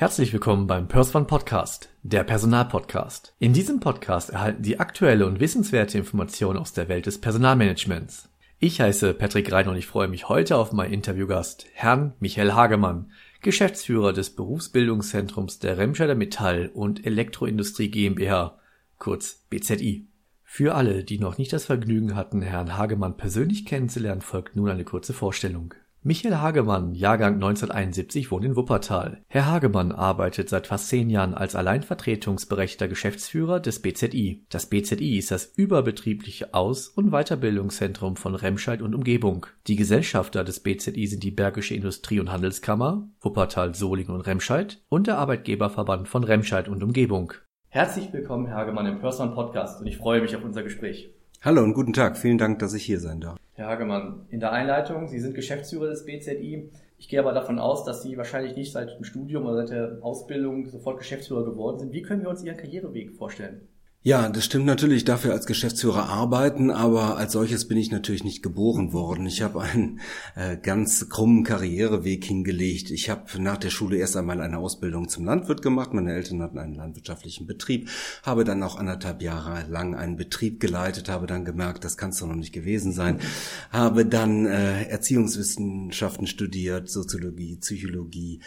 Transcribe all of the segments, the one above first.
Herzlich willkommen beim Perswan Podcast, der Personalpodcast. In diesem Podcast erhalten Sie aktuelle und wissenswerte Informationen aus der Welt des Personalmanagements. Ich heiße Patrick Rein und ich freue mich heute auf meinen Interviewgast, Herrn Michael Hagemann, Geschäftsführer des Berufsbildungszentrums der Remscheider Metall- und Elektroindustrie GmbH, kurz BZI. Für alle, die noch nicht das Vergnügen hatten, Herrn Hagemann persönlich kennenzulernen, folgt nun eine kurze Vorstellung. Michael Hagemann, Jahrgang 1971, wohnt in Wuppertal. Herr Hagemann arbeitet seit fast zehn Jahren als alleinvertretungsberechtigter Geschäftsführer des BZI. Das BZI ist das überbetriebliche Aus- und Weiterbildungszentrum von Remscheid und Umgebung. Die Gesellschafter des BZI sind die Bergische Industrie- und Handelskammer, Wuppertal, Solingen und Remscheid und der Arbeitgeberverband von Remscheid und Umgebung. Herzlich willkommen, Herr Hagemann, im Person Podcast und ich freue mich auf unser Gespräch. Hallo und guten Tag. Vielen Dank, dass ich hier sein darf. Herr Hagemann, in der Einleitung, Sie sind Geschäftsführer des BZI. Ich gehe aber davon aus, dass Sie wahrscheinlich nicht seit dem Studium oder seit der Ausbildung sofort Geschäftsführer geworden sind. Wie können wir uns Ihren Karriereweg vorstellen? Ja, das stimmt natürlich. Ja als Geschäftsführer arbeiten, aber als solches bin ich natürlich nicht geboren worden. Ich habe einen äh, ganz krummen Karriereweg hingelegt. Ich habe nach der Schule erst einmal eine Ausbildung zum Landwirt gemacht. Meine Eltern hatten einen landwirtschaftlichen Betrieb, habe dann auch anderthalb Jahre lang einen Betrieb geleitet, habe dann gemerkt, das kann es doch noch nicht gewesen sein. Habe dann äh, Erziehungswissenschaften studiert, Soziologie, Psychologie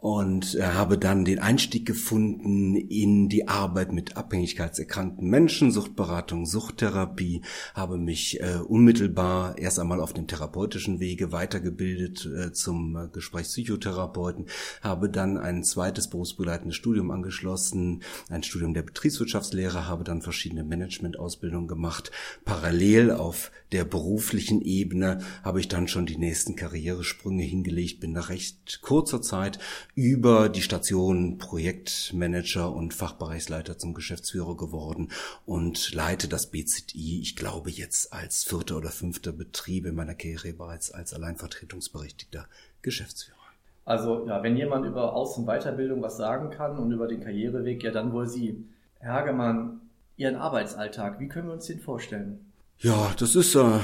und äh, habe dann den Einstieg gefunden in die Arbeit mit abhängigkeitserkrankten Menschen, Suchtberatung, Suchttherapie, habe mich äh, unmittelbar erst einmal auf dem therapeutischen Wege weitergebildet äh, zum äh, Gesprächspsychotherapeuten, habe dann ein zweites berufsbegleitendes Studium angeschlossen, ein Studium der Betriebswirtschaftslehre, habe dann verschiedene Managementausbildungen gemacht. Parallel auf der beruflichen Ebene habe ich dann schon die nächsten Karrieresprünge hingelegt, bin nach recht kurzer Zeit über die Station Projektmanager und Fachbereichsleiter zum Geschäftsführer geworden und leite das BZI, ich glaube jetzt als vierter oder fünfter Betrieb in meiner Karriere bereits als alleinvertretungsberechtigter Geschäftsführer. Also ja, wenn jemand über Aus- und Weiterbildung was sagen kann und über den Karriereweg, ja dann wohl Sie. Herr Hagemann, Ihren Arbeitsalltag, wie können wir uns den vorstellen? Ja, das ist äh,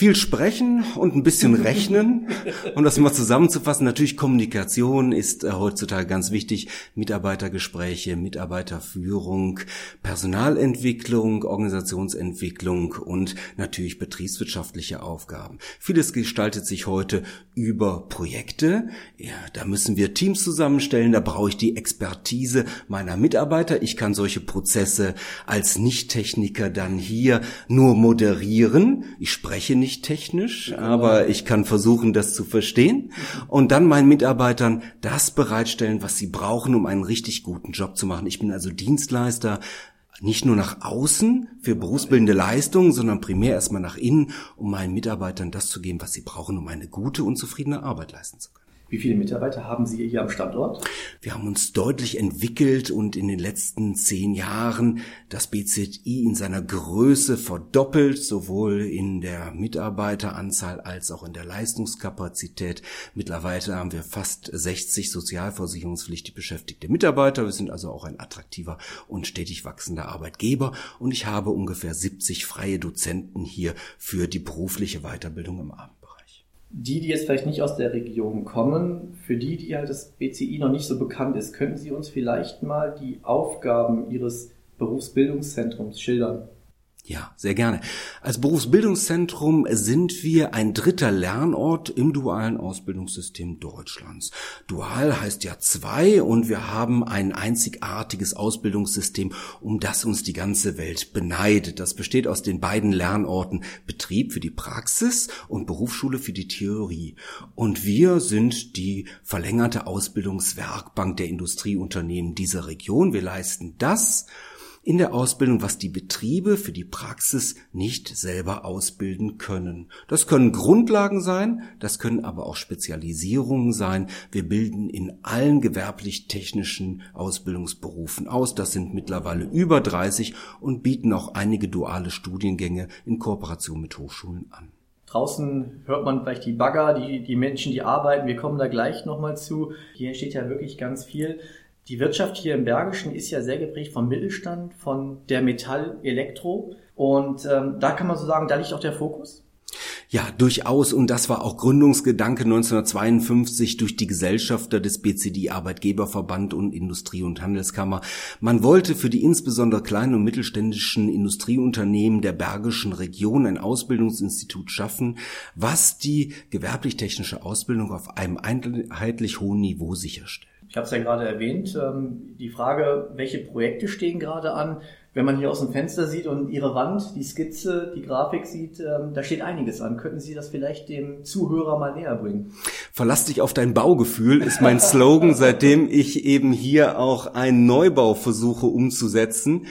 viel sprechen und ein bisschen rechnen. Um das mal zusammenzufassen, natürlich Kommunikation ist äh, heutzutage ganz wichtig. Mitarbeitergespräche, Mitarbeiterführung, Personalentwicklung, Organisationsentwicklung und natürlich betriebswirtschaftliche Aufgaben. Vieles gestaltet sich heute über Projekte. Ja, da müssen wir Teams zusammenstellen, da brauche ich die Expertise meiner Mitarbeiter. Ich kann solche Prozesse als Nicht-Techniker dann hier nur moderieren. Ich spreche nicht nicht technisch, aber ich kann versuchen, das zu verstehen und dann meinen Mitarbeitern das bereitstellen, was sie brauchen, um einen richtig guten Job zu machen. Ich bin also Dienstleister, nicht nur nach außen für berufsbildende Leistungen, sondern primär erstmal nach innen, um meinen Mitarbeitern das zu geben, was sie brauchen, um eine gute und zufriedene Arbeit leisten zu können. Wie viele Mitarbeiter haben Sie hier am Standort? Wir haben uns deutlich entwickelt und in den letzten zehn Jahren das BZI in seiner Größe verdoppelt, sowohl in der Mitarbeiteranzahl als auch in der Leistungskapazität. Mittlerweile haben wir fast 60 sozialversicherungspflichtig beschäftigte Mitarbeiter. Wir sind also auch ein attraktiver und stetig wachsender Arbeitgeber und ich habe ungefähr 70 freie Dozenten hier für die berufliche Weiterbildung im Abend die, die jetzt vielleicht nicht aus der Region kommen, für die, die halt das BCI noch nicht so bekannt ist, könnten Sie uns vielleicht mal die Aufgaben Ihres Berufsbildungszentrums schildern? Ja, sehr gerne. Als Berufsbildungszentrum sind wir ein dritter Lernort im dualen Ausbildungssystem Deutschlands. Dual heißt ja zwei und wir haben ein einzigartiges Ausbildungssystem, um das uns die ganze Welt beneidet. Das besteht aus den beiden Lernorten Betrieb für die Praxis und Berufsschule für die Theorie. Und wir sind die verlängerte Ausbildungswerkbank der Industrieunternehmen dieser Region. Wir leisten das, in der Ausbildung, was die Betriebe für die Praxis nicht selber ausbilden können. Das können Grundlagen sein, das können aber auch Spezialisierungen sein. Wir bilden in allen gewerblich-technischen Ausbildungsberufen aus. Das sind mittlerweile über 30 und bieten auch einige duale Studiengänge in Kooperation mit Hochschulen an. Draußen hört man vielleicht die Bagger, die, die Menschen, die arbeiten. Wir kommen da gleich nochmal zu. Hier entsteht ja wirklich ganz viel. Die Wirtschaft hier im Bergischen ist ja sehr geprägt vom Mittelstand, von der Metall, Elektro. Und ähm, da kann man so sagen, da liegt auch der Fokus. Ja, durchaus. Und das war auch Gründungsgedanke 1952 durch die Gesellschafter des BCD Arbeitgeberverband und Industrie- und Handelskammer. Man wollte für die insbesondere kleinen und mittelständischen Industrieunternehmen der Bergischen Region ein Ausbildungsinstitut schaffen, was die gewerblich-technische Ausbildung auf einem einheitlich hohen Niveau sicherstellt. Ich habe es ja gerade erwähnt. Ähm, die Frage, welche Projekte stehen gerade an? wenn man hier aus dem Fenster sieht und Ihre Wand, die Skizze, die Grafik sieht, ähm, da steht einiges an. Könnten Sie das vielleicht dem Zuhörer mal näher bringen? Verlass dich auf dein Baugefühl ist mein Slogan, seitdem ich eben hier auch einen Neubau versuche umzusetzen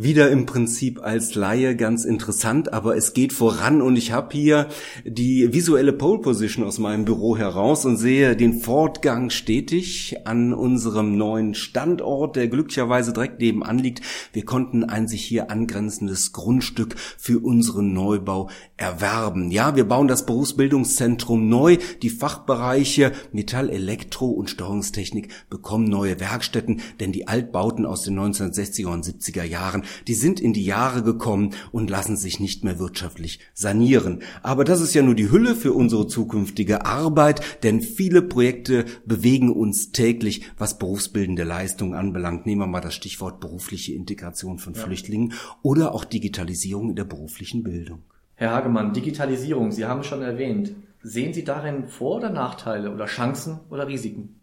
wieder im Prinzip als Laie ganz interessant, aber es geht voran und ich habe hier die visuelle Pole Position aus meinem Büro heraus und sehe den Fortgang stetig an unserem neuen Standort, der glücklicherweise direkt nebenan liegt. Wir konnten ein sich hier angrenzendes Grundstück für unseren Neubau erwerben. Ja, wir bauen das Berufsbildungszentrum neu. Die Fachbereiche Metall, Elektro und Steuerungstechnik bekommen neue Werkstätten, denn die Altbauten aus den 1960er und 70er Jahren die sind in die Jahre gekommen und lassen sich nicht mehr wirtschaftlich sanieren. Aber das ist ja nur die Hülle für unsere zukünftige Arbeit, denn viele Projekte bewegen uns täglich, was berufsbildende Leistungen anbelangt. Nehmen wir mal das Stichwort berufliche Integration von ja. Flüchtlingen oder auch Digitalisierung in der beruflichen Bildung. Herr Hagemann, Digitalisierung, Sie haben es schon erwähnt. Sehen Sie darin Vor- oder Nachteile oder Chancen oder Risiken?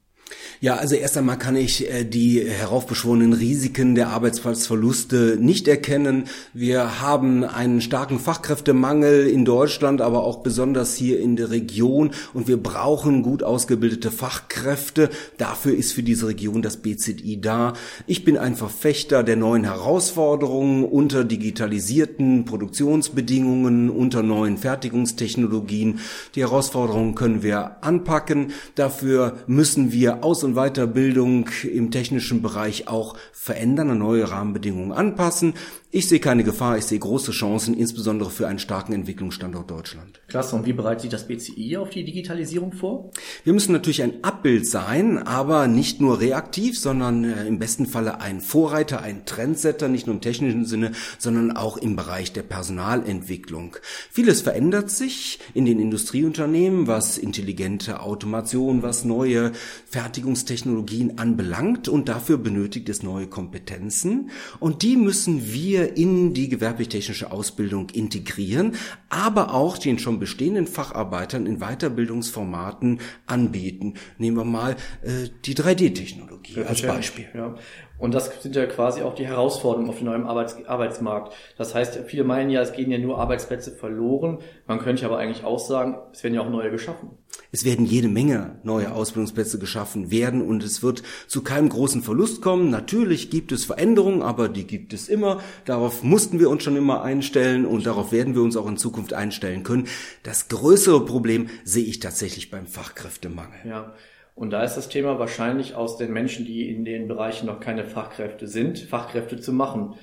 Ja, also erst einmal kann ich äh, die heraufbeschworenen Risiken der Arbeitsplatzverluste nicht erkennen. Wir haben einen starken Fachkräftemangel in Deutschland, aber auch besonders hier in der Region und wir brauchen gut ausgebildete Fachkräfte. Dafür ist für diese Region das BZI da. Ich bin ein Verfechter der neuen Herausforderungen unter digitalisierten Produktionsbedingungen, unter neuen Fertigungstechnologien. Die Herausforderungen können wir anpacken. Dafür müssen wir aus- und Weiterbildung im technischen Bereich auch verändern, an neue Rahmenbedingungen anpassen. Ich sehe keine Gefahr, ich sehe große Chancen, insbesondere für einen starken Entwicklungsstandort Deutschland. Klasse. Und wie bereitet sich das BCI auf die Digitalisierung vor? Wir müssen natürlich ein Abbild sein, aber nicht nur reaktiv, sondern äh, im besten Falle ein Vorreiter, ein Trendsetter, nicht nur im technischen Sinne, sondern auch im Bereich der Personalentwicklung. Vieles verändert sich in den Industrieunternehmen, was intelligente Automation, was neue Fertigungstechnologien anbelangt und dafür benötigt es neue Kompetenzen und die müssen wir in die gewerblich-technische Ausbildung integrieren, aber auch den schon bestehenden Facharbeitern in Weiterbildungsformaten anbieten. Nehmen wir mal äh, die 3D-Technologie als Beispiel. Ja. Und das sind ja quasi auch die Herausforderungen auf dem neuen Arbeits Arbeitsmarkt. Das heißt, viele meinen ja, es gehen ja nur Arbeitsplätze verloren. Man könnte aber eigentlich auch sagen, es werden ja auch neue geschaffen. Es werden jede Menge neue Ausbildungsplätze geschaffen werden und es wird zu keinem großen Verlust kommen. Natürlich gibt es Veränderungen, aber die gibt es immer. Darauf mussten wir uns schon immer einstellen und darauf werden wir uns auch in Zukunft einstellen können. Das größere Problem sehe ich tatsächlich beim Fachkräftemangel. Ja. Und da ist das Thema wahrscheinlich aus den Menschen, die in den Bereichen noch keine Fachkräfte sind, Fachkräfte zu machen.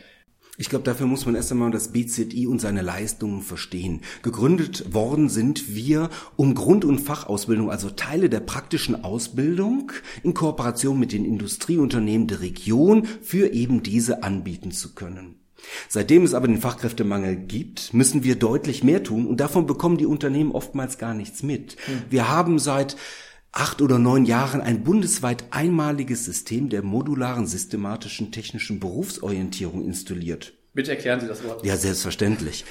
Ich glaube, dafür muss man erst einmal das BZI und seine Leistungen verstehen. Gegründet worden sind wir, um Grund- und Fachausbildung, also Teile der praktischen Ausbildung, in Kooperation mit den Industrieunternehmen der Region für eben diese anbieten zu können. Seitdem es aber den Fachkräftemangel gibt, müssen wir deutlich mehr tun und davon bekommen die Unternehmen oftmals gar nichts mit. Hm. Wir haben seit acht oder neun Jahren ein bundesweit einmaliges System der modularen systematischen technischen Berufsorientierung installiert. Bitte erklären Sie das Wort. Ja, selbstverständlich.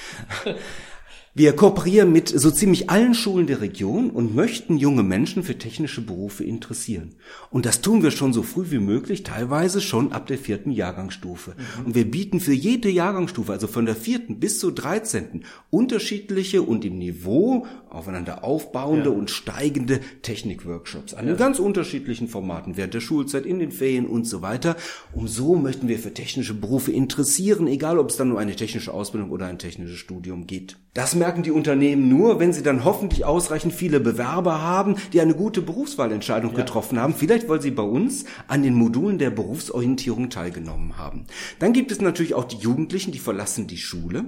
Wir kooperieren mit so ziemlich allen Schulen der Region und möchten junge Menschen für technische Berufe interessieren. Und das tun wir schon so früh wie möglich, teilweise schon ab der vierten Jahrgangsstufe. Mhm. Und wir bieten für jede Jahrgangsstufe, also von der vierten bis zur dreizehnten, unterschiedliche und im Niveau aufeinander aufbauende ja. und steigende Technikworkshops an ja. ganz unterschiedlichen Formaten während der Schulzeit, in den Ferien und so weiter. Und so möchten wir für technische Berufe interessieren, egal ob es dann um eine technische Ausbildung oder ein technisches Studium geht. Das merken die Unternehmen nur, wenn sie dann hoffentlich ausreichend viele Bewerber haben, die eine gute Berufswahlentscheidung ja. getroffen haben. Vielleicht, weil sie bei uns an den Modulen der Berufsorientierung teilgenommen haben. Dann gibt es natürlich auch die Jugendlichen, die verlassen die Schule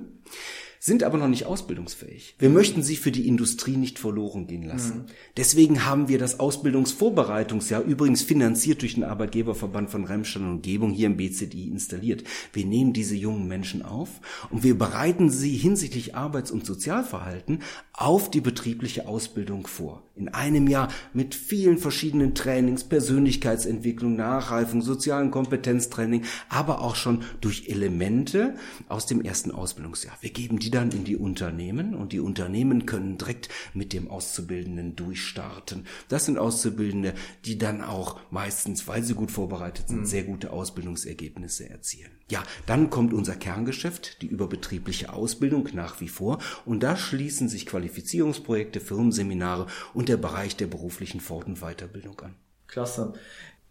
sind aber noch nicht ausbildungsfähig. Wir möchten sie für die Industrie nicht verloren gehen lassen. Mhm. Deswegen haben wir das Ausbildungsvorbereitungsjahr übrigens finanziert durch den Arbeitgeberverband von Remstadt und Umgebung hier im BZI installiert. Wir nehmen diese jungen Menschen auf und wir bereiten sie hinsichtlich Arbeits- und Sozialverhalten auf die betriebliche Ausbildung vor. In einem Jahr mit vielen verschiedenen Trainings, Persönlichkeitsentwicklung, Nachreifung, sozialen Kompetenztraining, aber auch schon durch Elemente aus dem ersten Ausbildungsjahr. Wir geben die dann in die Unternehmen und die Unternehmen können direkt mit dem Auszubildenden durchstarten. Das sind Auszubildende, die dann auch meistens, weil sie gut vorbereitet sind, mhm. sehr gute Ausbildungsergebnisse erzielen. Ja, dann kommt unser Kerngeschäft, die überbetriebliche Ausbildung nach wie vor und da schließen sich Qualifizierungsprojekte, Firmenseminare und der Bereich der beruflichen Fort- und Weiterbildung an. Klasse.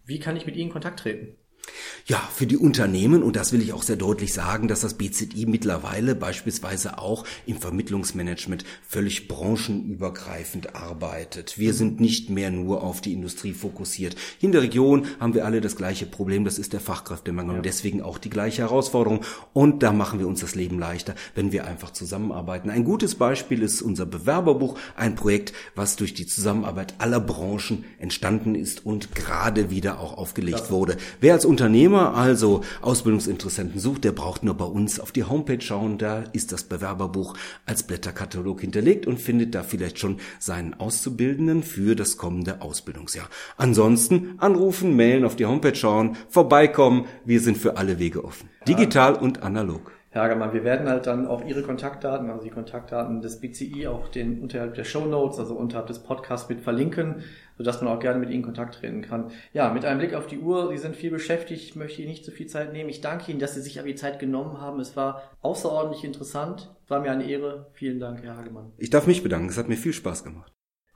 Wie kann ich mit Ihnen in Kontakt treten? Ja, für die Unternehmen, und das will ich auch sehr deutlich sagen, dass das BZI mittlerweile beispielsweise auch im Vermittlungsmanagement völlig branchenübergreifend arbeitet. Wir sind nicht mehr nur auf die Industrie fokussiert. In der Region haben wir alle das gleiche Problem, das ist der Fachkräftemangel ja. und deswegen auch die gleiche Herausforderung. Und da machen wir uns das Leben leichter, wenn wir einfach zusammenarbeiten. Ein gutes Beispiel ist unser Bewerberbuch, ein Projekt, was durch die Zusammenarbeit aller Branchen entstanden ist und gerade wieder auch aufgelegt Klasse. wurde. Wer als Unternehmer also Ausbildungsinteressenten sucht, der braucht nur bei uns auf die Homepage schauen. Da ist das Bewerberbuch als Blätterkatalog hinterlegt und findet da vielleicht schon seinen Auszubildenden für das kommende Ausbildungsjahr. Ansonsten anrufen, mailen, auf die Homepage schauen, vorbeikommen. Wir sind für alle Wege offen. Digital und analog. Herr Hagemann, wir werden halt dann auch Ihre Kontaktdaten, also die Kontaktdaten des BCI, auch den unterhalb der Show Notes, also unterhalb des Podcasts mit verlinken, sodass man auch gerne mit Ihnen Kontakt treten kann. Ja, mit einem Blick auf die Uhr, Sie sind viel beschäftigt, ich möchte Ihnen nicht zu viel Zeit nehmen. Ich danke Ihnen, dass Sie sich aber die Zeit genommen haben. Es war außerordentlich interessant. War mir eine Ehre. Vielen Dank, Herr Hagemann. Ich darf mich bedanken. Es hat mir viel Spaß gemacht.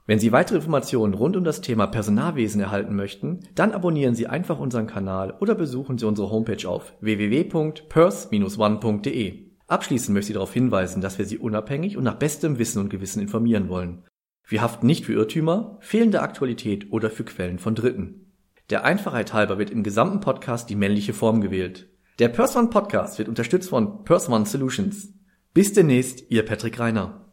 Wenn Sie weitere Informationen rund um das Thema Personalwesen erhalten möchten, dann abonnieren Sie einfach unseren Kanal oder besuchen Sie unsere Homepage auf www.pers-one.de. Abschließend möchte ich darauf hinweisen, dass wir Sie unabhängig und nach bestem Wissen und Gewissen informieren wollen. Wir haften nicht für Irrtümer, fehlende Aktualität oder für Quellen von Dritten. Der Einfachheit halber wird im gesamten Podcast die männliche Form gewählt. Der Pers One Podcast wird unterstützt von Pers One Solutions. Bis demnächst, Ihr Patrick Reiner.